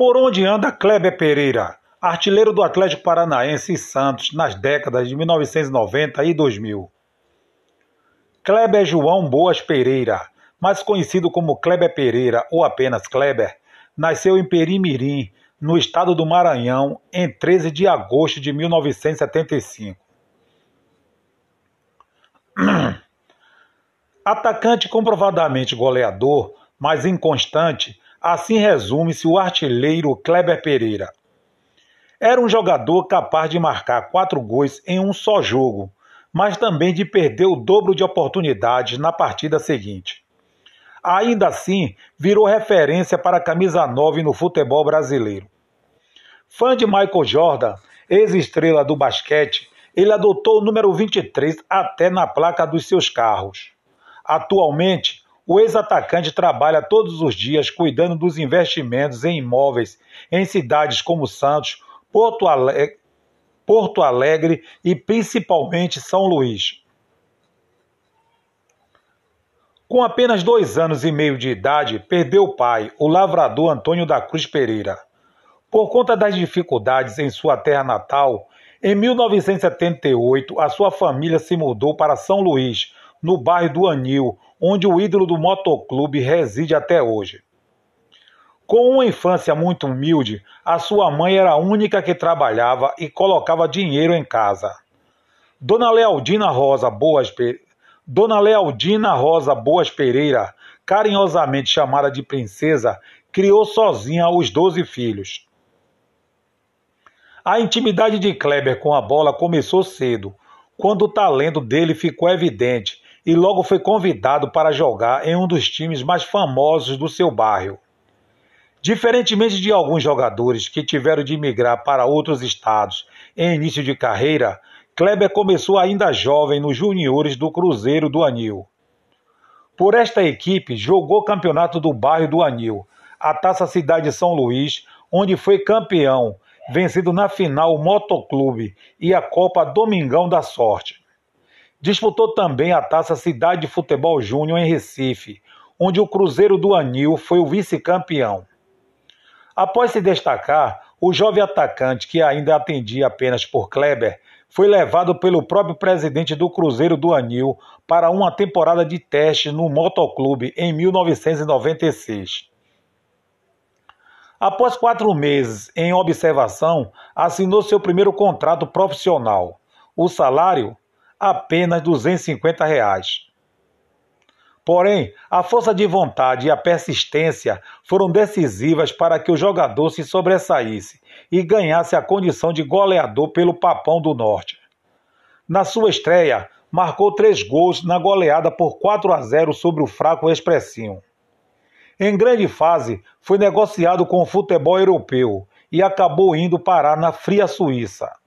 Por onde anda Kleber Pereira, artilheiro do Atlético Paranaense e Santos nas décadas de 1990 e 2000? Kleber João Boas Pereira, mais conhecido como Kleber Pereira ou apenas Kleber, nasceu em Perimirim, no estado do Maranhão, em 13 de agosto de 1975. Atacante comprovadamente goleador, mas inconstante, assim resume-se o artilheiro Kleber Pereira. Era um jogador capaz de marcar quatro gols em um só jogo, mas também de perder o dobro de oportunidades na partida seguinte. Ainda assim, virou referência para a camisa 9 no futebol brasileiro. Fã de Michael Jordan, ex-estrela do basquete, ele adotou o número 23 até na placa dos seus carros. Atualmente, o ex-atacante trabalha todos os dias cuidando dos investimentos em imóveis em cidades como Santos, Porto Alegre, Porto Alegre e principalmente São Luís. Com apenas dois anos e meio de idade, perdeu o pai, o lavrador Antônio da Cruz Pereira. Por conta das dificuldades em sua terra natal, em 1978 a sua família se mudou para São Luís, no bairro do Anil, onde o ídolo do motoclube reside até hoje. Com uma infância muito humilde, a sua mãe era a única que trabalhava e colocava dinheiro em casa. Dona Lealdina Rosa Boas Dona Lealdina Rosa Boas Pereira, carinhosamente chamada de princesa, criou sozinha os doze filhos. A intimidade de Kleber com a bola começou cedo, quando o talento dele ficou evidente e logo foi convidado para jogar em um dos times mais famosos do seu bairro. Diferentemente de alguns jogadores que tiveram de migrar para outros estados em início de carreira, Kleber começou ainda jovem nos juniores do Cruzeiro do Anil. Por esta equipe, jogou campeonato do bairro do Anil, a Taça Cidade de São Luís, onde foi campeão, vencido na final o Motoclube e a Copa Domingão da Sorte. Disputou também a Taça Cidade de Futebol Júnior em Recife, onde o Cruzeiro do Anil foi o vice-campeão. Após se destacar, o jovem atacante, que ainda atendia apenas por Kleber, foi levado pelo próprio presidente do Cruzeiro do Anil para uma temporada de teste no motoclube em 1996. Após quatro meses em observação, assinou seu primeiro contrato profissional. O salário? Apenas 250 reais. Porém, a força de vontade e a persistência foram decisivas para que o jogador se sobressaísse e ganhasse a condição de goleador pelo Papão do Norte. Na sua estreia, marcou três gols na goleada por 4 a 0 sobre o fraco Expressinho. Em grande fase, foi negociado com o futebol europeu e acabou indo parar na fria Suíça.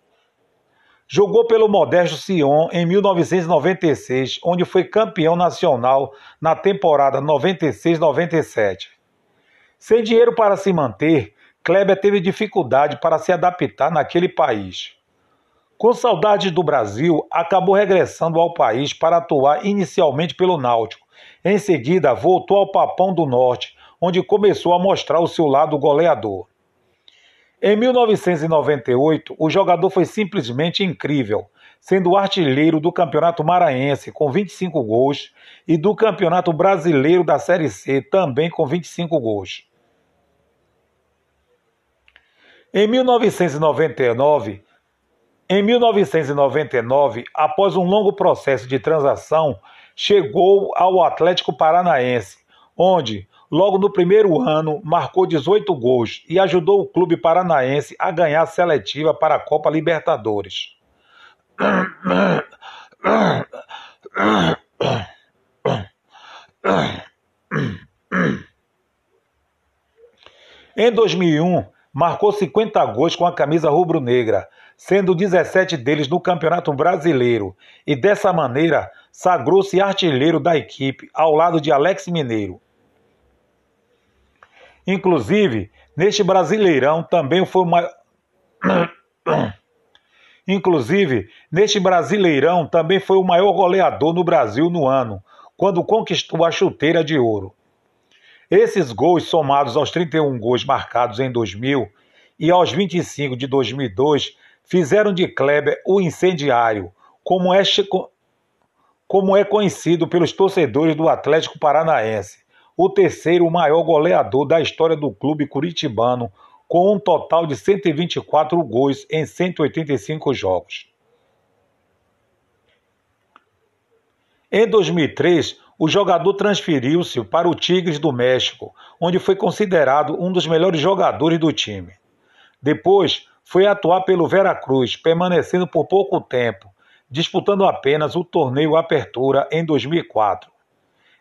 Jogou pelo Modesto Sion em 1996, onde foi campeão nacional na temporada 96-97. Sem dinheiro para se manter, Kleber teve dificuldade para se adaptar naquele país. Com saudades do Brasil, acabou regressando ao país para atuar inicialmente pelo Náutico. Em seguida, voltou ao Papão do Norte, onde começou a mostrar o seu lado goleador. Em 1998, o jogador foi simplesmente incrível, sendo artilheiro do Campeonato Maranhense com 25 gols e do Campeonato Brasileiro da Série C também com 25 gols. Em 1999, em 1999, após um longo processo de transação, chegou ao Atlético Paranaense, onde, logo no primeiro ano, marcou 18 gols e ajudou o clube paranaense a ganhar a seletiva para a Copa Libertadores. Em 2001, marcou 50 gols com a camisa rubro-negra, sendo 17 deles no Campeonato Brasileiro, e dessa maneira sagrou-se artilheiro da equipe ao lado de Alex Mineiro. Inclusive, neste Brasileirão também foi uma Inclusive, neste Brasileirão também foi o maior goleador no Brasil no ano, quando conquistou a chuteira de ouro. Esses gols, somados aos 31 gols marcados em 2000 e aos 25 de 2002, fizeram de Kleber o incendiário, como é, como é conhecido pelos torcedores do Atlético Paranaense, o terceiro maior goleador da história do clube curitibano, com um total de 124 gols em 185 jogos. Em 2003, o jogador transferiu-se para o Tigres do México, onde foi considerado um dos melhores jogadores do time. Depois, foi atuar pelo Veracruz, permanecendo por pouco tempo, disputando apenas o torneio Apertura em 2004.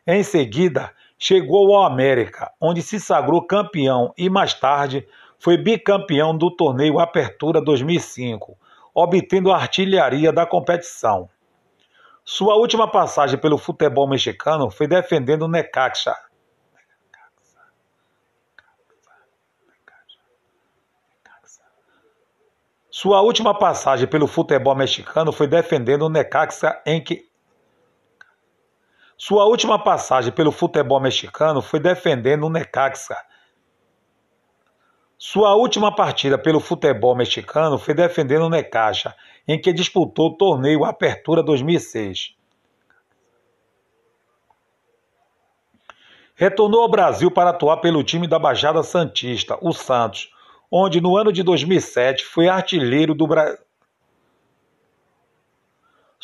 Em seguida, chegou ao América, onde se sagrou campeão e mais tarde foi bicampeão do torneio Apertura 2005, obtendo a artilharia da competição. Sua última passagem pelo futebol mexicano foi defendendo o Necaxa, Sua última passagem pelo futebol mexicano foi defendendo o Necaxa em que Sua última passagem pelo futebol mexicano foi defendendo o Necaxa. Sua última partida pelo futebol mexicano foi defendendo o Necaxa, em que disputou o torneio Apertura 2006. Retornou ao Brasil para atuar pelo time da Baixada Santista, o Santos, onde no ano de 2007 foi artilheiro do Brasil.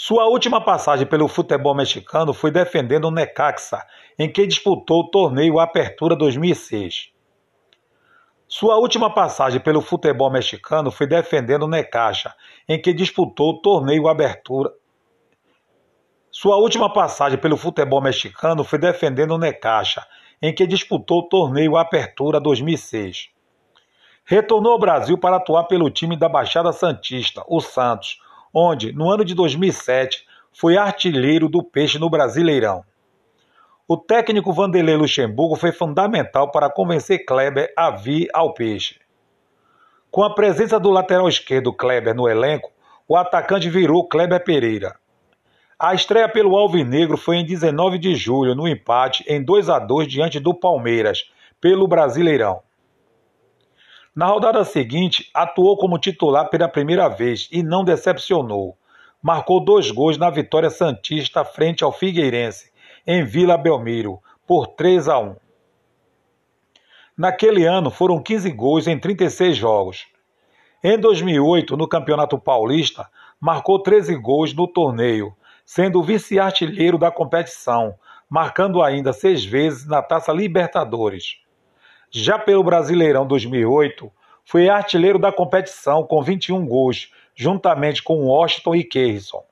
Sua última passagem pelo futebol mexicano foi defendendo o Necaxa, em que disputou o torneio Apertura 2006. Sua última passagem pelo futebol mexicano foi defendendo o Necaxa, em que disputou o torneio Abertura. Sua última passagem pelo futebol mexicano foi defendendo o Necaxa, em que disputou o torneio Apertura 2006. Retornou ao Brasil para atuar pelo time da Baixada Santista, o Santos, onde, no ano de 2007, foi artilheiro do Peixe no Brasileirão. O técnico Vanderlei Luxemburgo foi fundamental para convencer Kleber a vir ao Peixe. Com a presença do lateral esquerdo Kleber no elenco, o atacante virou Kleber Pereira. A estreia pelo Alvinegro foi em 19 de julho, no empate em 2 a 2 diante do Palmeiras, pelo Brasileirão. Na rodada seguinte, atuou como titular pela primeira vez e não decepcionou. Marcou dois gols na vitória Santista frente ao Figueirense, em Vila Belmiro, por 3 a 1. Naquele ano foram 15 gols em 36 jogos. Em 2008, no Campeonato Paulista, marcou 13 gols no torneio, sendo vice-artilheiro da competição, marcando ainda seis vezes na Taça Libertadores. Já pelo Brasileirão 2008, foi artilheiro da competição com 21 gols, juntamente com Washington e Kerrison.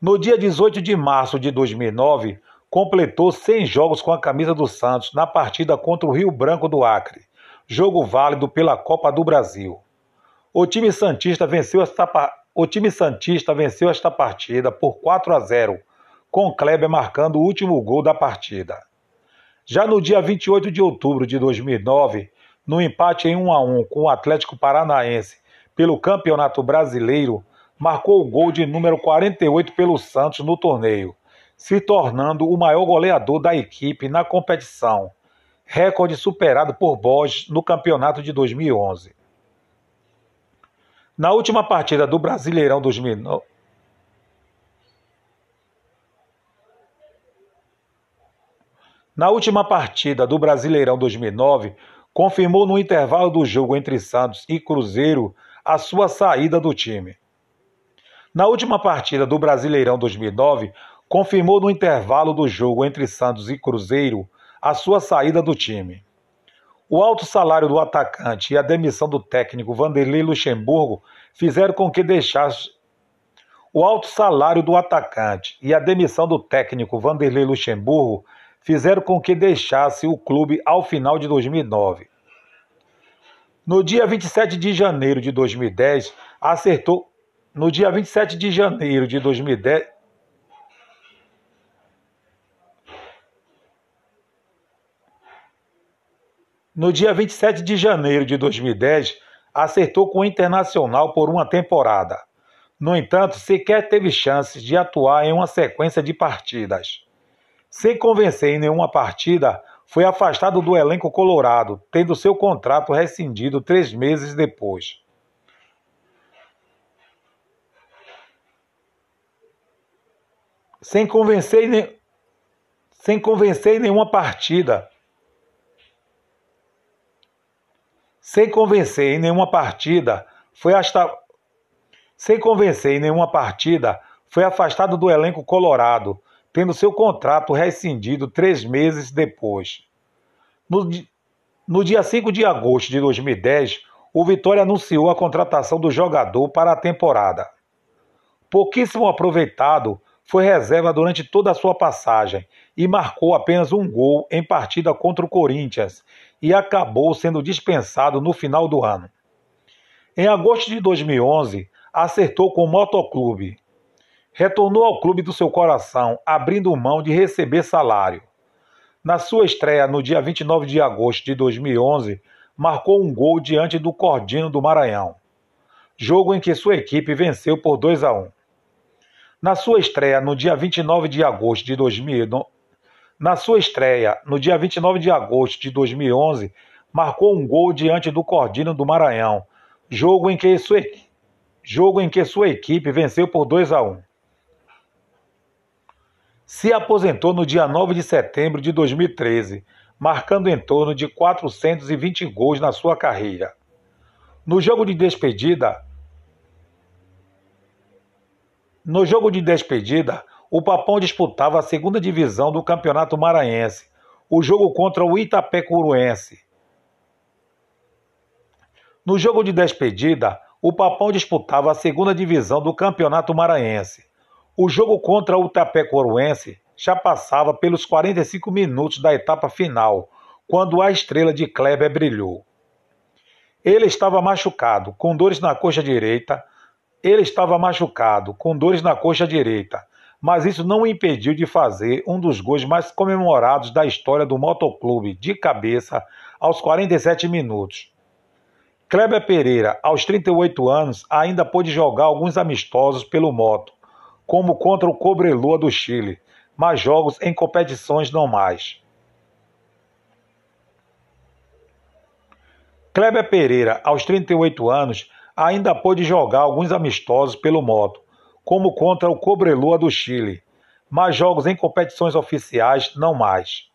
No dia 18 de março de 2009, completou 100 jogos com a camisa do Santos na partida contra o Rio Branco do Acre, jogo válido pela Copa do Brasil. O time santista venceu esta, o time santista venceu esta partida por 4 a 0, com Kleber marcando o último gol da partida. Já no dia 28 de outubro de 2009, no empate em 1 a 1 com o Atlético Paranaense pelo Campeonato Brasileiro, marcou o gol de número 48 pelo Santos no torneio, se tornando o maior goleador da equipe na competição, recorde superado por Borges no campeonato de 2011. Na última partida do Brasileirão 2009, Na última partida do Brasileirão 2009, confirmou no intervalo do jogo entre Santos e Cruzeiro a sua saída do time. Na última partida do Brasileirão 2009, confirmou no intervalo do jogo entre Santos e Cruzeiro a sua saída do time. O alto salário do atacante e a demissão do técnico Vanderlei Luxemburgo fizeram com que deixasse o alto salário do atacante e a demissão do técnico Vanderlei Luxemburgo fizeram com que deixasse o clube ao final de 2009. No dia 27 de janeiro de 2010, acertou. No dia 27 de janeiro de 2010, No dia 27 de janeiro de 2010, acertou com o Internacional por uma temporada. No entanto, sequer teve chances de atuar em uma sequência de partidas. Sem convencer em nenhuma partida, foi afastado do elenco colorado, tendo seu contrato rescindido três meses depois. Sem convencer, em, sem convencer em nenhuma partida. Sem convencer em nenhuma partida, foi hasta sem convencer em nenhuma partida, foi afastado do elenco colorado, tendo seu contrato rescindido três meses depois. No, no dia 5 de agosto de 2010, o Vitória anunciou a contratação do jogador para a temporada. Pouquíssimo aproveitado, foi reserva durante toda a sua passagem e marcou apenas um gol em partida contra o Corinthians e acabou sendo dispensado no final do ano. Em agosto de 2011, acertou com o Motoclube. Retornou ao clube do seu coração, abrindo mão de receber salário. Na sua estreia no dia 29 de agosto de 2011, marcou um gol diante do Cordino do Maranhão, jogo em que sua equipe venceu por 2 a 1. Na sua estreia no dia 29 de agosto de 2011, na sua estreia no dia 29 de agosto de 2011, marcou um gol diante do Cordino do Maranhão, jogo em que sua, jogo em que sua equipe venceu por 2 a 1. Se aposentou no dia 9 de setembro de 2013, marcando em torno de 420 gols na sua carreira. No jogo de despedida, no jogo de despedida, o Papão disputava a segunda divisão do Campeonato Maranhense, o jogo contra o Itapecuruense. No jogo de despedida, o Papão disputava a segunda divisão do Campeonato Maranhense. O jogo contra o Itapecuruense já passava pelos 45 minutos da etapa final, quando a estrela de Kleber brilhou. Ele estava machucado, com dores na coxa direita. Ele estava machucado, com dores na coxa direita, mas isso não o impediu de fazer um dos gols mais comemorados da história do motoclube, de cabeça, aos 47 minutos. Kleber Pereira, aos 38 anos, ainda pôde jogar alguns amistosos pelo moto, como contra o Cobreloa do Chile, mas jogos em competições não mais. Kleber Pereira, aos 38 anos, ainda pôde jogar alguns amistosos pelo moto, como contra o Cobreloa do Chile, mas jogos em competições oficiais não mais.